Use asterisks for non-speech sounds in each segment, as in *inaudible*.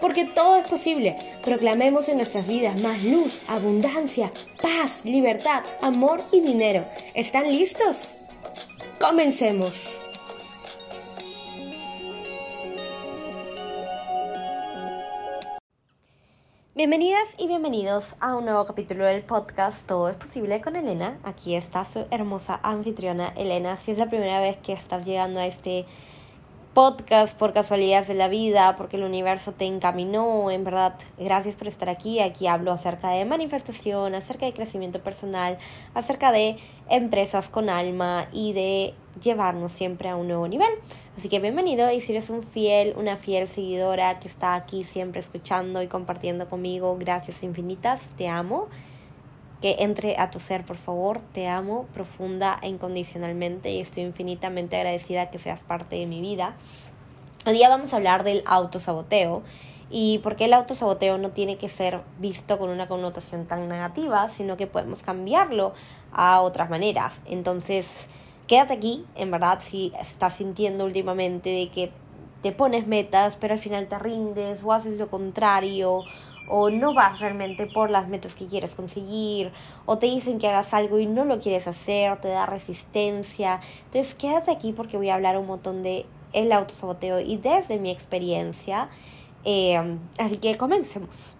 Porque todo es posible. Proclamemos en nuestras vidas más luz, abundancia, paz, libertad, amor y dinero. ¿Están listos? Comencemos. Bienvenidas y bienvenidos a un nuevo capítulo del podcast Todo es posible con Elena. Aquí está su hermosa anfitriona Elena. Si es la primera vez que estás llegando a este podcast por casualidades de la vida, porque el universo te encaminó, en verdad, gracias por estar aquí. Aquí hablo acerca de manifestación, acerca de crecimiento personal, acerca de empresas con alma y de llevarnos siempre a un nuevo nivel. Así que bienvenido y si eres un fiel, una fiel seguidora que está aquí siempre escuchando y compartiendo conmigo, gracias infinitas, te amo. Que entre a tu ser, por favor, te amo profunda e incondicionalmente y estoy infinitamente agradecida que seas parte de mi vida. Hoy día vamos a hablar del autosaboteo y por qué el autosaboteo no tiene que ser visto con una connotación tan negativa, sino que podemos cambiarlo a otras maneras. Entonces, quédate aquí, en verdad, si estás sintiendo últimamente de que te pones metas, pero al final te rindes o haces lo contrario o no vas realmente por las metas que quieres conseguir, o te dicen que hagas algo y no lo quieres hacer, te da resistencia. Entonces quédate aquí porque voy a hablar un montón de el autosaboteo y desde mi experiencia. Eh, así que comencemos.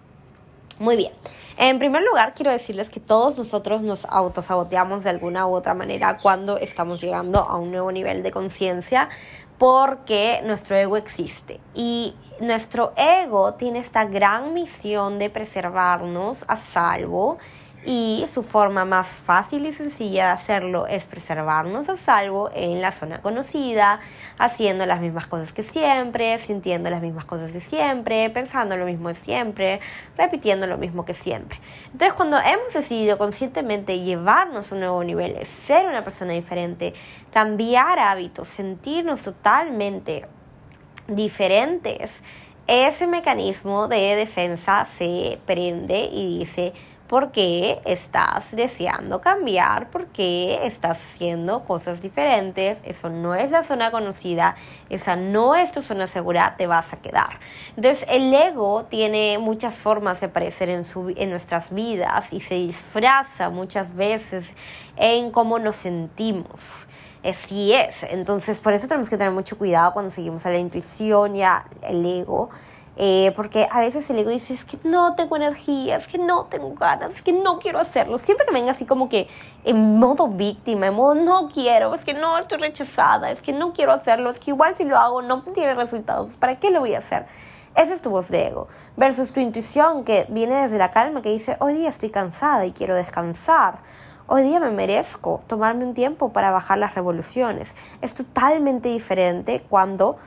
Muy bien. En primer lugar, quiero decirles que todos nosotros nos autosaboteamos de alguna u otra manera cuando estamos llegando a un nuevo nivel de conciencia porque nuestro ego existe. Y nuestro ego tiene esta gran misión de preservarnos a salvo y su forma más fácil y sencilla de hacerlo es preservarnos a salvo en la zona conocida, haciendo las mismas cosas que siempre, sintiendo las mismas cosas de siempre, pensando lo mismo de siempre, repitiendo lo mismo que siempre. Entonces cuando hemos decidido conscientemente llevarnos a un nuevo nivel, ser una persona diferente, cambiar hábitos, sentirnos totalmente diferentes, ese mecanismo de defensa se prende y dice, ¿Por qué estás deseando cambiar? ¿Por qué estás haciendo cosas diferentes? Eso no es la zona conocida, esa no es tu zona segura, te vas a quedar. Entonces el ego tiene muchas formas de aparecer en, su, en nuestras vidas y se disfraza muchas veces en cómo nos sentimos. Así es. Entonces por eso tenemos que tener mucho cuidado cuando seguimos a la intuición y al ego eh, porque a veces el ego dice, es que no tengo energía, es que no tengo ganas, es que no quiero hacerlo. Siempre que venga así como que en modo víctima, en modo no quiero, es que no estoy rechazada, es que no quiero hacerlo, es que igual si lo hago no tiene resultados, ¿para qué lo voy a hacer? Esa es tu voz de ego. Versus tu intuición que viene desde la calma, que dice, hoy día estoy cansada y quiero descansar. Hoy día me merezco tomarme un tiempo para bajar las revoluciones. Es totalmente diferente cuando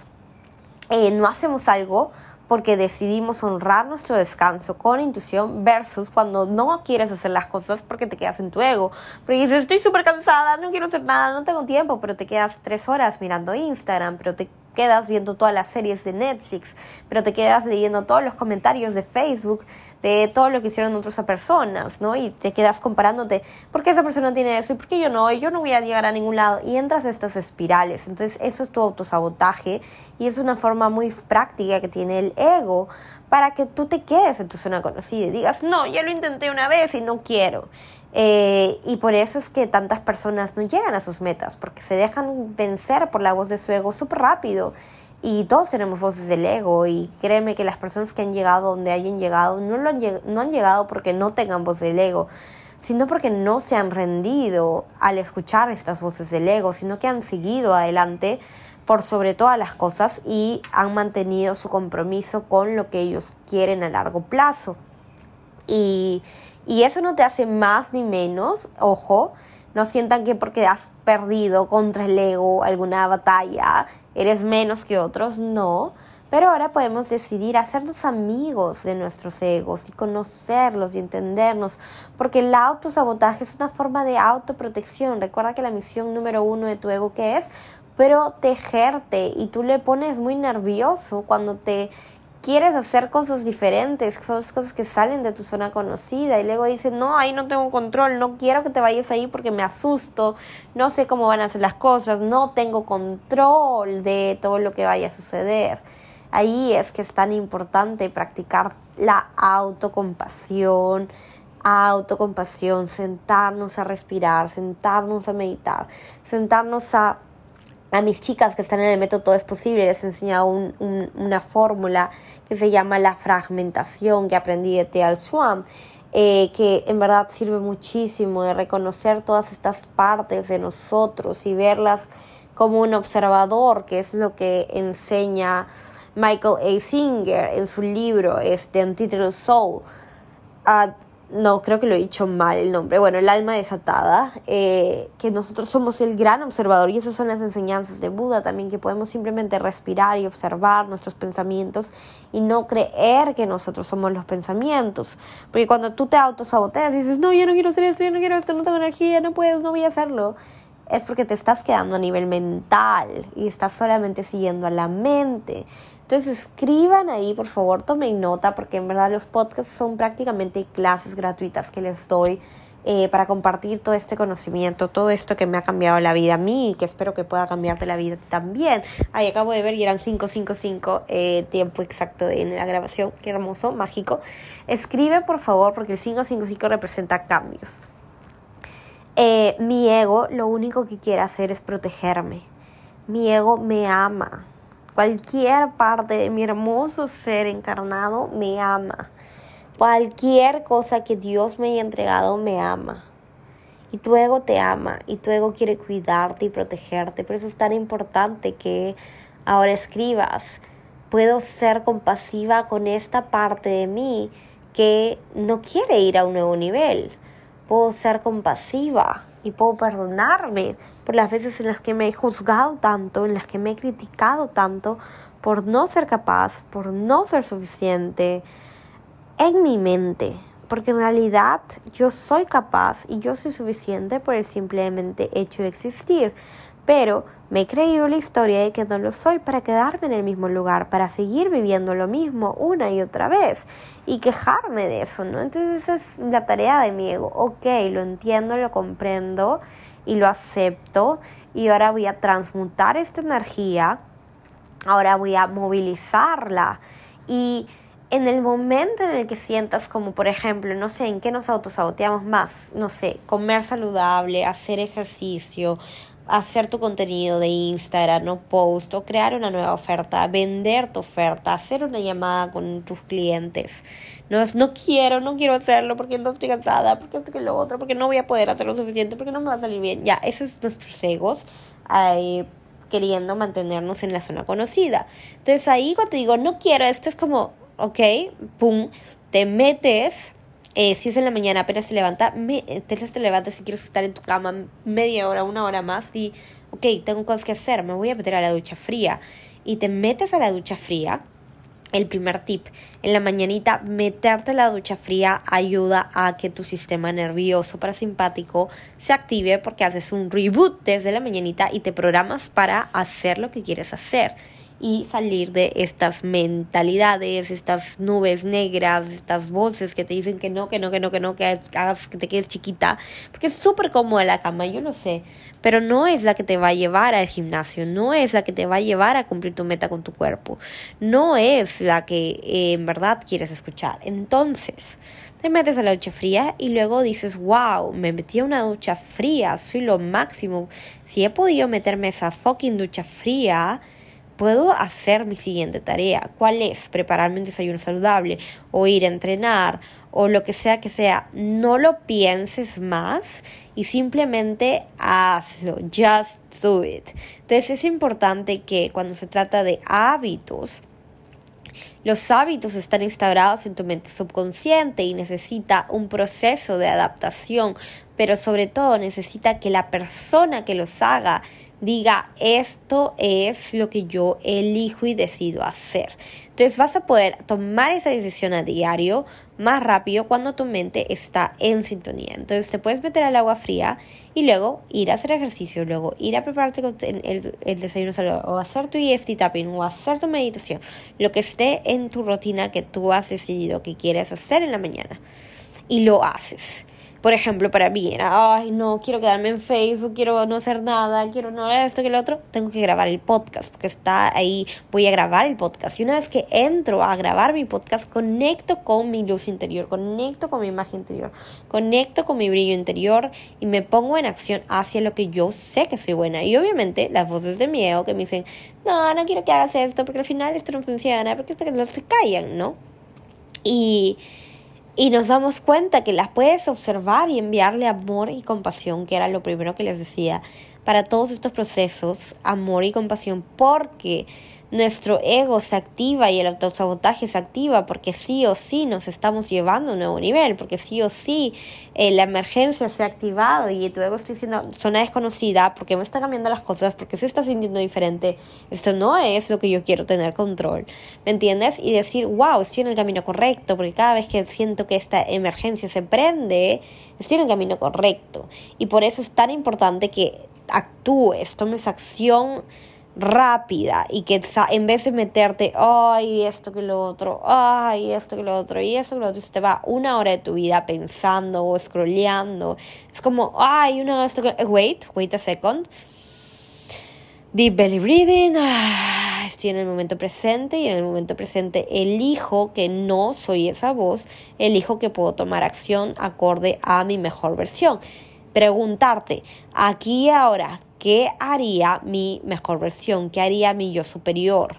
eh, no hacemos algo porque decidimos honrar nuestro descanso con intuición versus cuando no quieres hacer las cosas porque te quedas en tu ego. Porque dices, estoy súper cansada, no quiero hacer nada, no tengo tiempo, pero te quedas tres horas mirando Instagram, pero te quedas viendo todas las series de Netflix, pero te quedas leyendo todos los comentarios de Facebook de todo lo que hicieron otras personas, ¿no? Y te quedas comparándote, ¿por qué esa persona tiene eso? ¿Y por qué yo no? Y yo no voy a llegar a ningún lado. Y entras a estas espirales. Entonces, eso es tu autosabotaje y es una forma muy práctica que tiene el ego para que tú te quedes en tu zona conocida y digas, no, ya lo intenté una vez y no quiero. Eh, y por eso es que tantas personas no llegan a sus metas, porque se dejan vencer por la voz de su ego súper rápido. Y todos tenemos voces del ego y créeme que las personas que han llegado donde hayan llegado no, lo han, no han llegado porque no tengan voz del ego, sino porque no se han rendido al escuchar estas voces del ego, sino que han seguido adelante por sobre todas las cosas y han mantenido su compromiso con lo que ellos quieren a largo plazo. Y, y eso no te hace más ni menos, ojo, no sientan que porque has perdido contra el ego alguna batalla, eres menos que otros, no. Pero ahora podemos decidir hacernos amigos de nuestros egos y conocerlos y entendernos, porque el autosabotaje es una forma de autoprotección. Recuerda que la misión número uno de tu ego que es protegerte y tú le pones muy nervioso cuando te quieres hacer cosas diferentes, cosas que salen de tu zona conocida y luego dices, no, ahí no tengo control, no quiero que te vayas ahí porque me asusto, no sé cómo van a ser las cosas, no tengo control de todo lo que vaya a suceder. Ahí es que es tan importante practicar la autocompasión, autocompasión, sentarnos a respirar, sentarnos a meditar, sentarnos a a mis chicas que están en el método Todo es Posible les he enseñado una fórmula que se llama la fragmentación que aprendí de Teal Schwam, eh, que en verdad sirve muchísimo de reconocer todas estas partes de nosotros y verlas como un observador, que es lo que enseña Michael A. Singer en su libro, este Untitled Soul. Uh, no, creo que lo he dicho mal el nombre, bueno, el alma desatada, eh, que nosotros somos el gran observador y esas son las enseñanzas de Buda también, que podemos simplemente respirar y observar nuestros pensamientos y no creer que nosotros somos los pensamientos, porque cuando tú te autosaboteas y dices, no, yo no quiero hacer esto, yo no quiero esto, no tengo energía, no puedo, no voy a hacerlo, es porque te estás quedando a nivel mental y estás solamente siguiendo a la mente. Entonces escriban ahí, por favor, tomen nota, porque en verdad los podcasts son prácticamente clases gratuitas que les doy eh, para compartir todo este conocimiento, todo esto que me ha cambiado la vida a mí y que espero que pueda cambiarte la vida también. Ahí acabo de ver y eran 555 eh, tiempo exacto en la grabación, qué hermoso, mágico. Escribe, por favor, porque el 555 representa cambios. Eh, mi ego lo único que quiere hacer es protegerme. Mi ego me ama Cualquier parte de mi hermoso ser encarnado me ama. Cualquier cosa que Dios me haya entregado me ama. Y tu ego te ama y tu ego quiere cuidarte y protegerte. Por eso es tan importante que ahora escribas. Puedo ser compasiva con esta parte de mí que no quiere ir a un nuevo nivel. Puedo ser compasiva y puedo perdonarme por las veces en las que me he juzgado tanto, en las que me he criticado tanto por no ser capaz, por no ser suficiente en mi mente. Porque en realidad yo soy capaz y yo soy suficiente por el simplemente hecho de existir pero me he creído la historia de que no lo soy para quedarme en el mismo lugar, para seguir viviendo lo mismo una y otra vez y quejarme de eso, ¿no? Entonces esa es la tarea de mi ego. Ok, lo entiendo, lo comprendo y lo acepto y ahora voy a transmutar esta energía, ahora voy a movilizarla y en el momento en el que sientas como por ejemplo, no sé, en qué nos autosaboteamos más, no sé, comer saludable, hacer ejercicio, hacer tu contenido de Instagram o post o crear una nueva oferta, vender tu oferta, hacer una llamada con tus clientes. No es no quiero, no quiero hacerlo porque no estoy cansada, porque esto que lo otro, porque no voy a poder hacer lo suficiente, porque no me va a salir bien. Ya, esos son nuestros egos queriendo mantenernos en la zona conocida. Entonces ahí cuando te digo no quiero, esto es como, ok, pum, te metes eh, si es en la mañana, apenas se levanta, me, eh, te, te levantas si quieres estar en tu cama media hora, una hora más y, ok, tengo cosas que hacer, me voy a meter a la ducha fría. Y te metes a la ducha fría. El primer tip, en la mañanita, meterte a la ducha fría ayuda a que tu sistema nervioso parasimpático se active porque haces un reboot desde la mañanita y te programas para hacer lo que quieres hacer y salir de estas mentalidades, estas nubes negras, estas voces que te dicen que no, que no, que no, que no, que hagas que te quedes chiquita, porque es súper cómoda la cama, yo lo sé, pero no es la que te va a llevar al gimnasio, no es la que te va a llevar a cumplir tu meta con tu cuerpo, no es la que eh, en verdad quieres escuchar. Entonces, te metes a la ducha fría y luego dices, wow, me metí a una ducha fría, soy lo máximo. Si he podido meterme a esa fucking ducha fría, puedo hacer mi siguiente tarea. ¿Cuál es? Prepararme un desayuno saludable o ir a entrenar o lo que sea que sea. No lo pienses más y simplemente hazlo. Just do it. Entonces es importante que cuando se trata de hábitos, los hábitos están instaurados en tu mente subconsciente y necesita un proceso de adaptación, pero sobre todo necesita que la persona que los haga diga esto es lo que yo elijo y decido hacer. Entonces vas a poder tomar esa decisión a diario más rápido cuando tu mente está en sintonía. Entonces te puedes meter al agua fría y luego ir a hacer ejercicio, luego ir a prepararte el, el desayuno saludable o hacer tu EFT tapping o hacer tu meditación, lo que esté en tu rutina que tú has decidido que quieres hacer en la mañana y lo haces por ejemplo, para mí era, ay, no, quiero quedarme en Facebook, quiero no hacer nada, quiero no esto que lo otro, tengo que grabar el podcast, porque está ahí, voy a grabar el podcast. Y una vez que entro a grabar mi podcast, conecto con mi luz interior, conecto con mi imagen interior, conecto con mi brillo interior y me pongo en acción hacia lo que yo sé que soy buena. Y obviamente las voces de miedo que me dicen, no, no quiero que hagas esto, porque al final esto no funciona, porque esto que no se callan, ¿no? Y y nos damos cuenta que las puedes observar y enviarle amor y compasión, que era lo primero que les decía, para todos estos procesos, amor y compasión, porque nuestro ego se activa y el autosabotaje se activa porque sí o sí nos estamos llevando a un nuevo nivel, porque sí o sí eh, la emergencia se ha activado y tu ego está diciendo zona desconocida, porque me está cambiando las cosas, porque se está sintiendo diferente, esto no es lo que yo quiero tener control, ¿me entiendes? Y decir, wow, estoy en el camino correcto, porque cada vez que siento que esta emergencia se prende, estoy en el camino correcto. Y por eso es tan importante que actúes, tomes acción rápida y que en vez de meterte, ay, esto que lo otro, ay, esto que lo otro, y esto que lo otro, se te va una hora de tu vida pensando o scrolleando. Es como, ay, una esto que... Wait, wait a second. Deep belly breathing. Ah, estoy en el momento presente y en el momento presente elijo que no soy esa voz, elijo que puedo tomar acción acorde a mi mejor versión. Preguntarte, aquí y ahora, ¿Qué haría mi mejor versión? ¿Qué haría mi yo superior?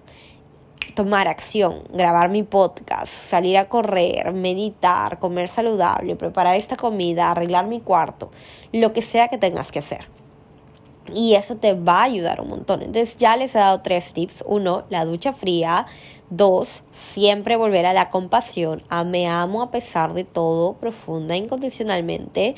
Tomar acción, grabar mi podcast, salir a correr, meditar, comer saludable, preparar esta comida, arreglar mi cuarto, lo que sea que tengas que hacer. Y eso te va a ayudar un montón. Entonces ya les he dado tres tips. Uno, la ducha fría. Dos, siempre volver a la compasión. A me amo a pesar de todo, profunda, incondicionalmente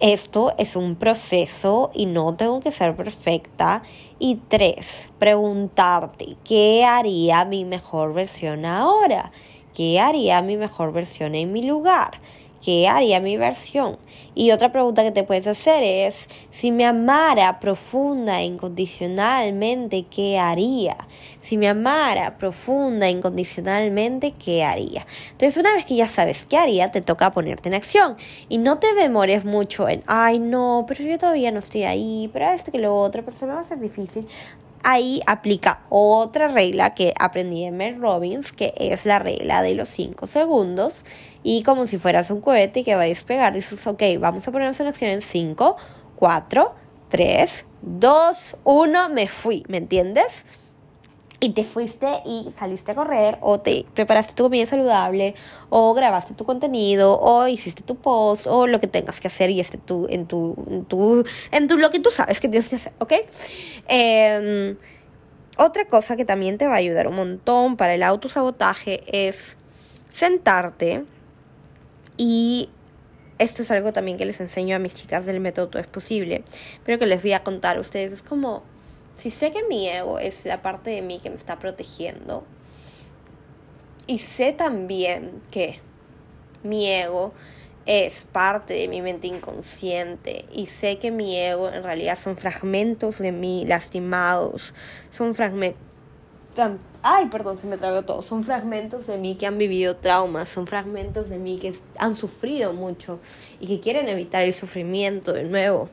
esto es un proceso y no tengo que ser perfecta. Y tres, preguntarte, ¿qué haría mi mejor versión ahora? ¿Qué haría mi mejor versión en mi lugar? ¿Qué haría mi versión? Y otra pregunta que te puedes hacer es, si me amara profunda e incondicionalmente, ¿qué haría? Si me amara profunda e incondicionalmente, ¿qué haría? Entonces, una vez que ya sabes qué haría, te toca ponerte en acción. Y no te demores mucho en, ay, no, pero yo todavía no estoy ahí, pero esto que lo otro, pero se me va a ser difícil ahí aplica otra regla que aprendí en Mel Robbins, que es la regla de los 5 segundos. Y como si fueras un cohete que va a despegar, dices, ok, vamos a ponernos en acción en 5, 4, 3, 2, 1, me fui, ¿me entiendes? Y te fuiste y saliste a correr o te preparaste tu comida saludable o grabaste tu contenido o hiciste tu post o lo que tengas que hacer y esté tu, en, tu, en, tu, en tu lo que tú sabes que tienes que hacer, ¿ok? Em, otra cosa que también te va a ayudar un montón para el autosabotaje es sentarte y esto es algo también que les enseño a mis chicas del método Todo es Posible, pero que les voy a contar a ustedes. Es como si sé que mi ego es la parte de mí que me está protegiendo, y sé también que mi ego es parte de mi mente inconsciente y sé que mi ego en realidad son fragmentos de mí lastimados, son fragmentos... Ay, perdón, se me trabó todo. Son fragmentos de mí que han vivido traumas, son fragmentos de mí que han sufrido mucho y que quieren evitar el sufrimiento de nuevo.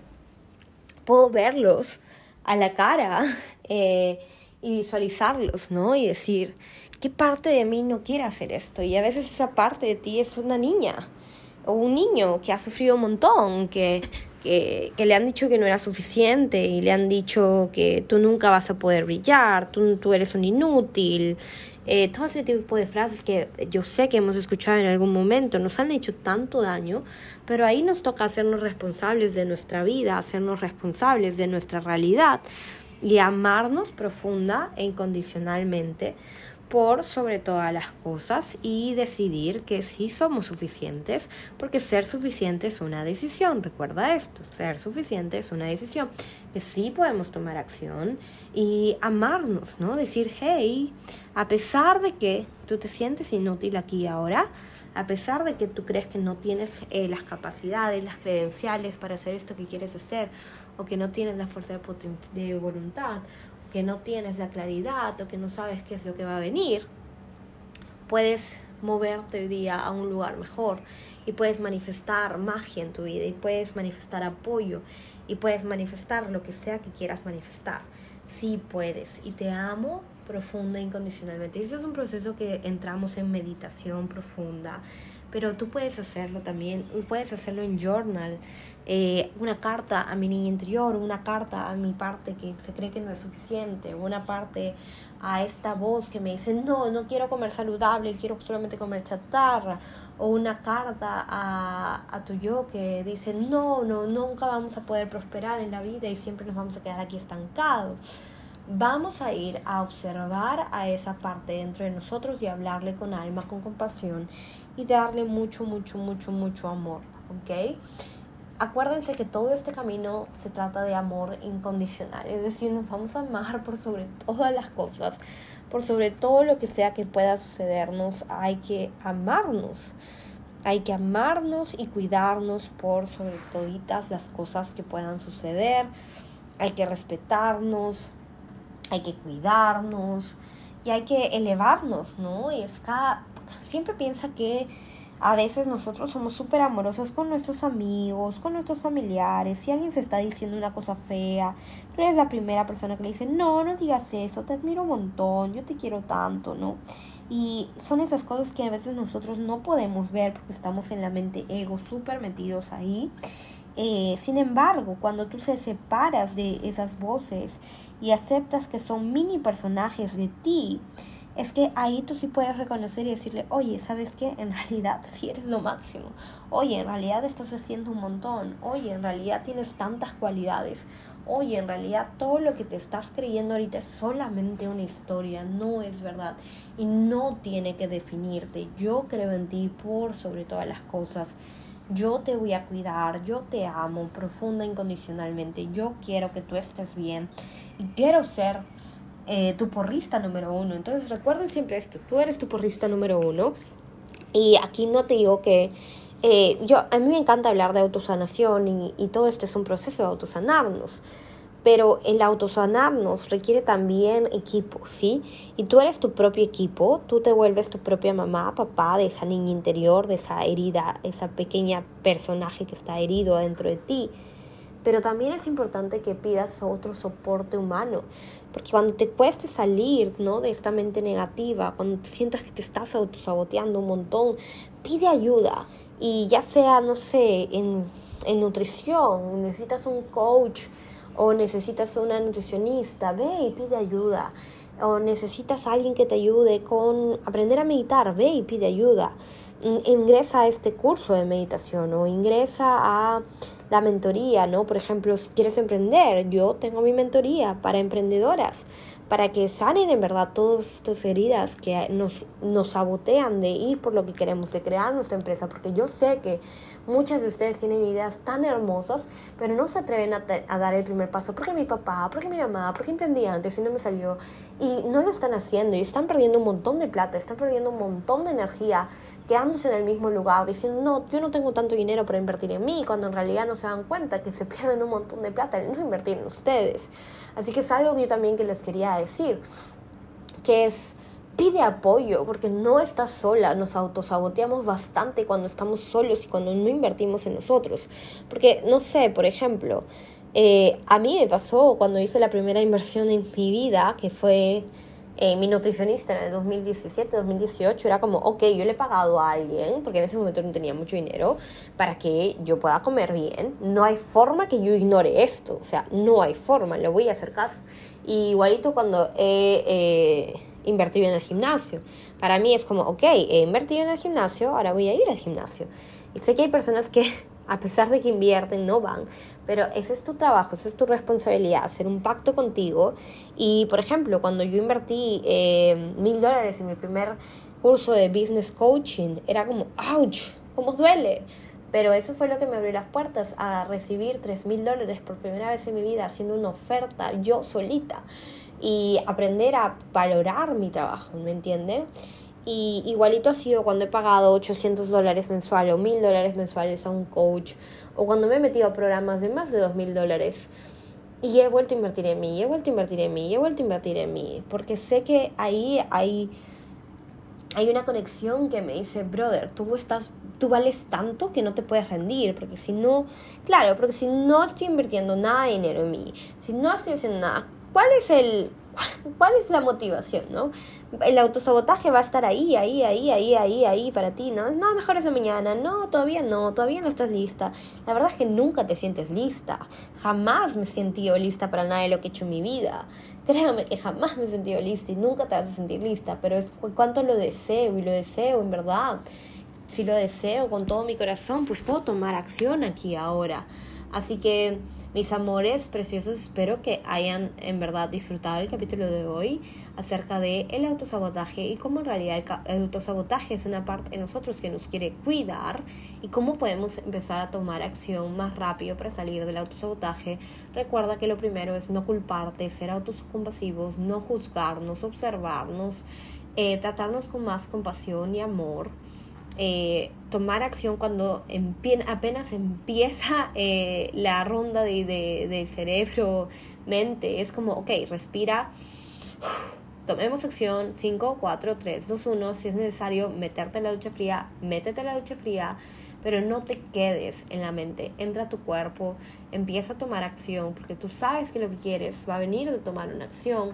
Puedo verlos a la cara *laughs* eh, y visualizarlos, ¿no? Y decir, ¿qué parte de mí no quiere hacer esto? Y a veces esa parte de ti es una niña o un niño que ha sufrido un montón, que, que, le han dicho que no era suficiente y le han dicho que tú nunca vas a poder brillar, tú, tú eres un inútil. Eh, todo ese tipo de frases que yo sé que hemos escuchado en algún momento nos han hecho tanto daño, pero ahí nos toca hacernos responsables de nuestra vida, hacernos responsables de nuestra realidad y amarnos profunda e incondicionalmente por sobre todas las cosas y decidir que sí somos suficientes, porque ser suficiente es una decisión, recuerda esto, ser suficiente es una decisión, que sí podemos tomar acción y amarnos, ¿no? Decir, hey, a pesar de que tú te sientes inútil aquí y ahora, a pesar de que tú crees que no tienes eh, las capacidades, las credenciales para hacer esto que quieres hacer, o que no tienes la fuerza de, de voluntad, que no tienes la claridad o que no sabes qué es lo que va a venir, puedes moverte hoy día a un lugar mejor y puedes manifestar magia en tu vida y puedes manifestar apoyo y puedes manifestar lo que sea que quieras manifestar. Sí puedes y te amo profunda e incondicionalmente. Eso es un proceso que entramos en meditación profunda, pero tú puedes hacerlo también, puedes hacerlo en journal, eh, una carta a mi niña interior, una carta a mi parte que se cree que no es suficiente, una parte a esta voz que me dice, no, no quiero comer saludable, quiero solamente comer chatarra, o una carta a, a tu yo que dice, no, no, nunca vamos a poder prosperar en la vida y siempre nos vamos a quedar aquí estancados vamos a ir a observar a esa parte dentro de nosotros y hablarle con alma, con compasión y darle mucho, mucho, mucho, mucho amor, ¿ok? Acuérdense que todo este camino se trata de amor incondicional, es decir, nos vamos a amar por sobre todas las cosas, por sobre todo lo que sea que pueda sucedernos, hay que amarnos. Hay que amarnos y cuidarnos por sobre todas las cosas que puedan suceder. Hay que respetarnos, hay que cuidarnos y hay que elevarnos, ¿no? Y es cada, siempre piensa que a veces nosotros somos súper amorosos con nuestros amigos, con nuestros familiares. Si alguien se está diciendo una cosa fea, tú eres la primera persona que le dice, no, no digas eso, te admiro un montón, yo te quiero tanto, ¿no? Y son esas cosas que a veces nosotros no podemos ver porque estamos en la mente ego súper metidos ahí. Eh, sin embargo, cuando tú se separas de esas voces y aceptas que son mini personajes de ti, es que ahí tú sí puedes reconocer y decirle, oye, ¿sabes qué? En realidad sí eres lo máximo. Oye, en realidad estás haciendo un montón. Oye, en realidad tienes tantas cualidades. Oye, en realidad todo lo que te estás creyendo ahorita es solamente una historia, no es verdad. Y no tiene que definirte. Yo creo en ti por sobre todas las cosas. Yo te voy a cuidar, yo te amo profunda, incondicionalmente. Yo quiero que tú estés bien y quiero ser eh, tu porrista número uno. Entonces recuerden siempre esto, tú eres tu porrista número uno. Y aquí no te digo que eh, yo, a mí me encanta hablar de autosanación y, y todo esto es un proceso de autosanarnos. Pero el autosanarnos requiere también equipo, ¿sí? Y tú eres tu propio equipo, tú te vuelves tu propia mamá, papá de esa niña interior, de esa herida, esa pequeña personaje que está herido dentro de ti. Pero también es importante que pidas otro soporte humano, porque cuando te cueste salir ¿no? de esta mente negativa, cuando te sientas que te estás autosaboteando un montón, pide ayuda. Y ya sea, no sé, en, en nutrición, necesitas un coach o necesitas una nutricionista, ve y pide ayuda. O necesitas alguien que te ayude con aprender a meditar, ve y pide ayuda. Mm, ingresa a este curso de meditación o ingresa a la mentoría, ¿no? Por ejemplo, si quieres emprender, yo tengo mi mentoría para emprendedoras, para que sanen en verdad todas estas heridas que nos, nos sabotean de ir por lo que queremos, de crear nuestra empresa, porque yo sé que muchas de ustedes tienen ideas tan hermosas, pero no se atreven a, dar el primer paso, porque mi papá, porque mi mamá, porque emprendí antes y no me salió, y no lo están haciendo y están perdiendo un montón de plata, están perdiendo un montón de energía, quedándose en el mismo lugar, diciendo, no, yo no tengo tanto dinero para invertir en mí, cuando en realidad no se dan cuenta que se *laughs* pierden un montón de plata en no invertir en ustedes. Así que es algo que yo también que les quería decir, que es pide apoyo porque no estás sola, nos autosaboteamos bastante cuando estamos solos y cuando no invertimos en nosotros. Porque, no sé, por ejemplo, eh, a mí me pasó cuando hice la primera inversión en mi vida, que fue eh, mi nutricionista en el 2017, 2018 era como, ok, yo le he pagado a alguien, porque en ese momento no tenía mucho dinero, para que yo pueda comer bien. No hay forma que yo ignore esto, o sea, no hay forma, le voy a hacer caso. Y igualito cuando he eh, invertido en el gimnasio. Para mí es como, ok, he invertido en el gimnasio, ahora voy a ir al gimnasio. Y sé que hay personas que, *laughs* a pesar de que invierten, no van, pero ese es tu trabajo, esa es tu responsabilidad, hacer un pacto contigo. Y, por ejemplo, cuando yo invertí eh, mil dólares en mi primer curso de business coaching, era como, ouch, ¿cómo duele? Pero eso fue lo que me abrió las puertas a recibir tres mil dólares por primera vez en mi vida haciendo una oferta yo solita y aprender a valorar mi trabajo, ¿me entienden? Y igualito ha sido cuando he pagado 800 dólares mensuales o 1000 dólares mensuales a un coach o cuando me he metido a programas de más de 2000 dólares y he vuelto a invertir en mí, he vuelto a invertir en mí, he vuelto a invertir en mí, porque sé que ahí hay, hay una conexión que me dice, brother, tú estás tú vales tanto que no te puedes rendir, porque si no, claro, porque si no estoy invirtiendo nada de dinero en mí, si no estoy haciendo nada, ¿cuál es el ¿Cuál es la motivación, no? El autosabotaje va a estar ahí, ahí, ahí, ahí, ahí, ahí para ti, ¿no? No, mejor esa mañana, no, todavía no, todavía no estás lista. La verdad es que nunca te sientes lista. Jamás me he sentido lista para nada de lo que he hecho en mi vida. Créame que jamás me he sentido lista y nunca te vas a sentir lista, pero es cuánto lo deseo y lo deseo en verdad. Si lo deseo con todo mi corazón, pues puedo tomar acción aquí ahora. Así que mis amores preciosos, espero que hayan en verdad disfrutado el capítulo de hoy acerca de el autosabotaje y cómo en realidad el, autosabotaje es una parte de nosotros que nos quiere cuidar y cómo podemos empezar a tomar acción más rápido para salir del autosabotaje. Recuerda que lo primero es no culparte, ser autocompasivos, no juzgarnos, observarnos, eh, tratarnos con más compasión y amor. Eh, tomar acción cuando apenas empieza eh, la ronda de, de, cerebro-mente. Es como, ok, respira, tomemos acción, 5, 4, 3, 2, 1. Si es necesario meterte la ducha fría, métete la ducha fría, pero no te quedes en la mente. Entra a tu cuerpo, empieza a tomar acción, porque tú sabes que lo que quieres va a venir de tomar una acción.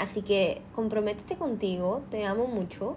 Así que comprométete contigo, te amo mucho.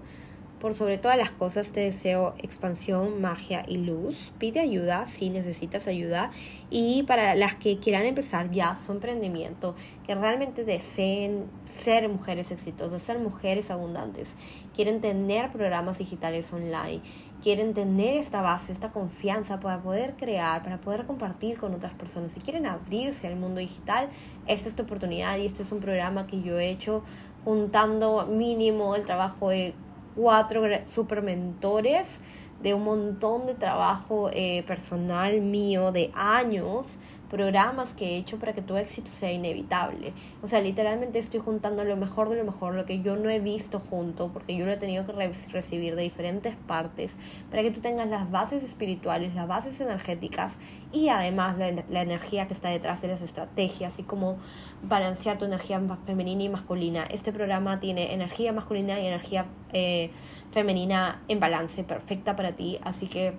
Por sobre todas las cosas te deseo expansión, magia y luz. Pide ayuda si necesitas ayuda. Y para las que quieran empezar ya su emprendimiento, que realmente deseen ser mujeres exitosas, ser mujeres abundantes, quieren tener programas digitales online, quieren tener esta base, esta confianza para poder crear, para poder compartir con otras personas. Si quieren abrirse al mundo digital, esta es tu oportunidad y esto es un programa que yo he hecho juntando mínimo el trabajo de cuatro super mentores de un montón de trabajo eh, personal mío de años programas que he hecho para que tu éxito sea inevitable. O sea, literalmente estoy juntando lo mejor de lo mejor, lo que yo no he visto junto, porque yo lo he tenido que recibir de diferentes partes, para que tú tengas las bases espirituales, las bases energéticas y además la, energía que está detrás de las estrategias y cómo balancear tu energía femenina y masculina. Este programa tiene energía masculina y energía eh, femenina en balance, perfecta para ti, así que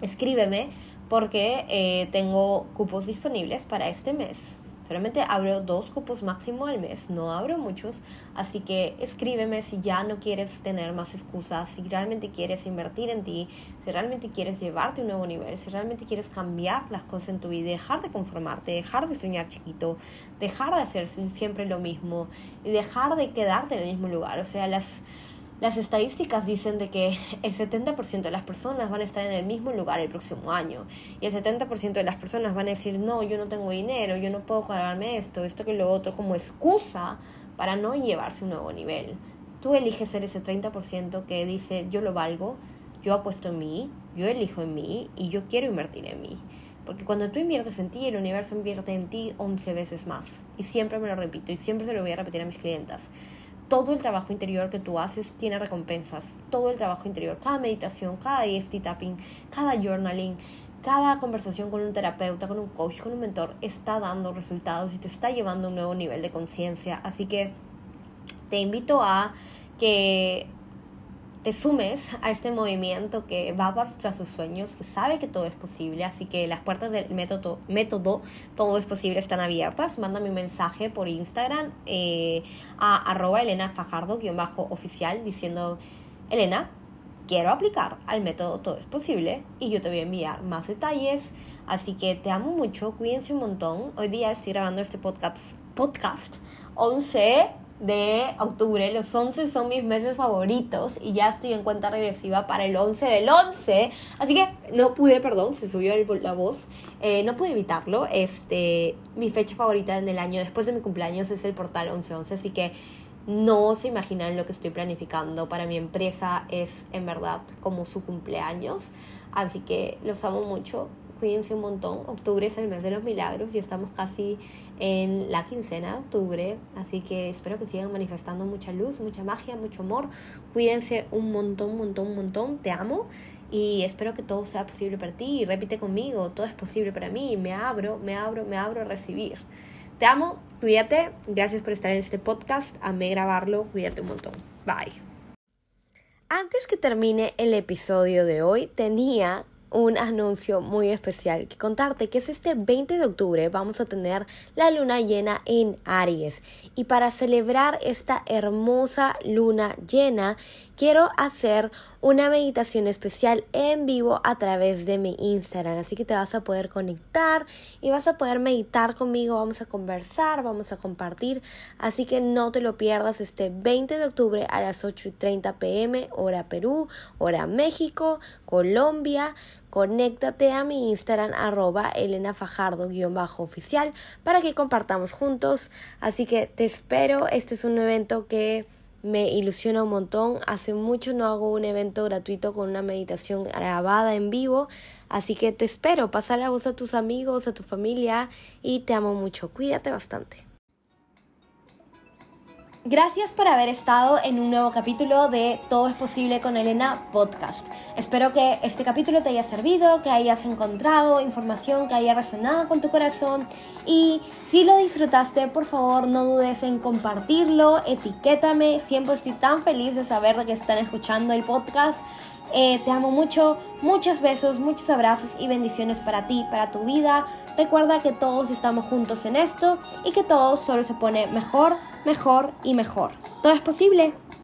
escríbeme porque eh, tengo cupos disponibles para este mes. Solamente abro dos cupos máximo al mes, no abro muchos, así que escríbeme si ya no quieres tener más excusas, si realmente quieres invertir en ti, si realmente quieres llevarte a un nuevo nivel, si realmente quieres cambiar las cosas en tu vida, dejar de conformarte, dejar de soñar chiquito, dejar de hacer siempre lo mismo y dejar de quedarte en el mismo lugar. O sea, las las estadísticas dicen de que el 70% de las personas van a estar en el mismo lugar el próximo año y el 70% de las personas van a decir, no, yo no tengo dinero, yo no puedo pagarme esto, esto que lo otro, como excusa para no llevarse un nuevo nivel. Tú eliges ser ese 30% que dice, yo lo valgo, yo apuesto en mí, yo elijo en mí y yo quiero invertir en mí. Porque cuando tú inviertes en ti, el universo invierte en ti 11 veces más. Y siempre me lo repito y siempre se lo voy a repetir a mis clientas todo el trabajo interior que tú haces tiene recompensas. Todo el trabajo interior, cada meditación, cada EFT tapping, cada journaling, cada conversación con un terapeuta, con un coach, con un mentor, está dando resultados y te está llevando a un nuevo nivel de conciencia. Así que te invito a que te sumes a este movimiento que va tras sus sueños, que sabe que todo es posible, así que las puertas del método, método Todo es Posible están abiertas. Mándame un mensaje por Instagram eh, a arroba Elena Fajardo-oficial diciendo, Elena, quiero aplicar al método Todo es Posible y yo te voy a enviar más detalles. Así que te amo mucho, cuídense un montón. Hoy día estoy grabando este podcast, podcast 11 de octubre. Los 11 son mis meses favoritos y ya estoy en cuenta regresiva para el 11 del 11. Así que no pude, perdón, se subió la voz. Eh, no pude evitarlo. Este, mi fecha favorita en el año después de mi cumpleaños es el portal 1111. Así que no se imaginan lo que estoy planificando para mi empresa. Es en verdad como su cumpleaños. Así que los amo mucho cuídense un montón. Octubre es el mes de los milagros y estamos casi en la quincena de octubre, así que espero que sigan manifestando mucha luz, mucha magia, mucho amor. Cuídense un montón, montón, montón. Te amo y espero que todo sea posible para ti. repite conmigo, todo es posible para mí. Me abro, me abro, me abro a recibir. Te amo, cuídate. Gracias por estar en este podcast. Amé grabarlo. Cuídate un montón. Bye. Antes que termine el episodio de hoy, tenía un anuncio muy especial que contarte que es este 20 de octubre vamos a tener la luna llena en Aries y para celebrar esta hermosa luna llena quiero hacer una meditación especial en vivo a través de mi Instagram. Así que te vas a poder conectar y vas a poder meditar conmigo. Vamos a conversar, vamos a compartir. Así que no te lo pierdas este 20 de octubre a las 8 y 30 pm, hora Perú, hora México, Colombia. Conéctate a mi Instagram arroba Elena Fajardo-oficial para que compartamos juntos. Así que te espero. Este es un evento que me ilusiona un montón. Hace mucho no hago un evento gratuito con una meditación grabada en vivo, así que te espero. Pasa la voz a tus amigos, a tu familia y te amo mucho. Cuídate bastante. Gracias por haber estado en un nuevo capítulo de Todo es posible con Elena podcast. Espero que este capítulo te haya servido, que hayas encontrado información que haya resonado con tu corazón y si lo disfrutaste, por favor no dudes en compartirlo, etiquétame, siempre estoy tan feliz de saber que están escuchando el podcast. Eh, te amo mucho, muchos besos, muchos abrazos y bendiciones para ti, para tu vida. Recuerda que todos estamos juntos en esto y que todo solo se pone mejor, mejor y mejor. Todo es posible.